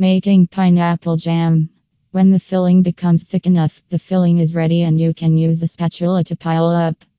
Making pineapple jam. When the filling becomes thick enough, the filling is ready and you can use a spatula to pile up.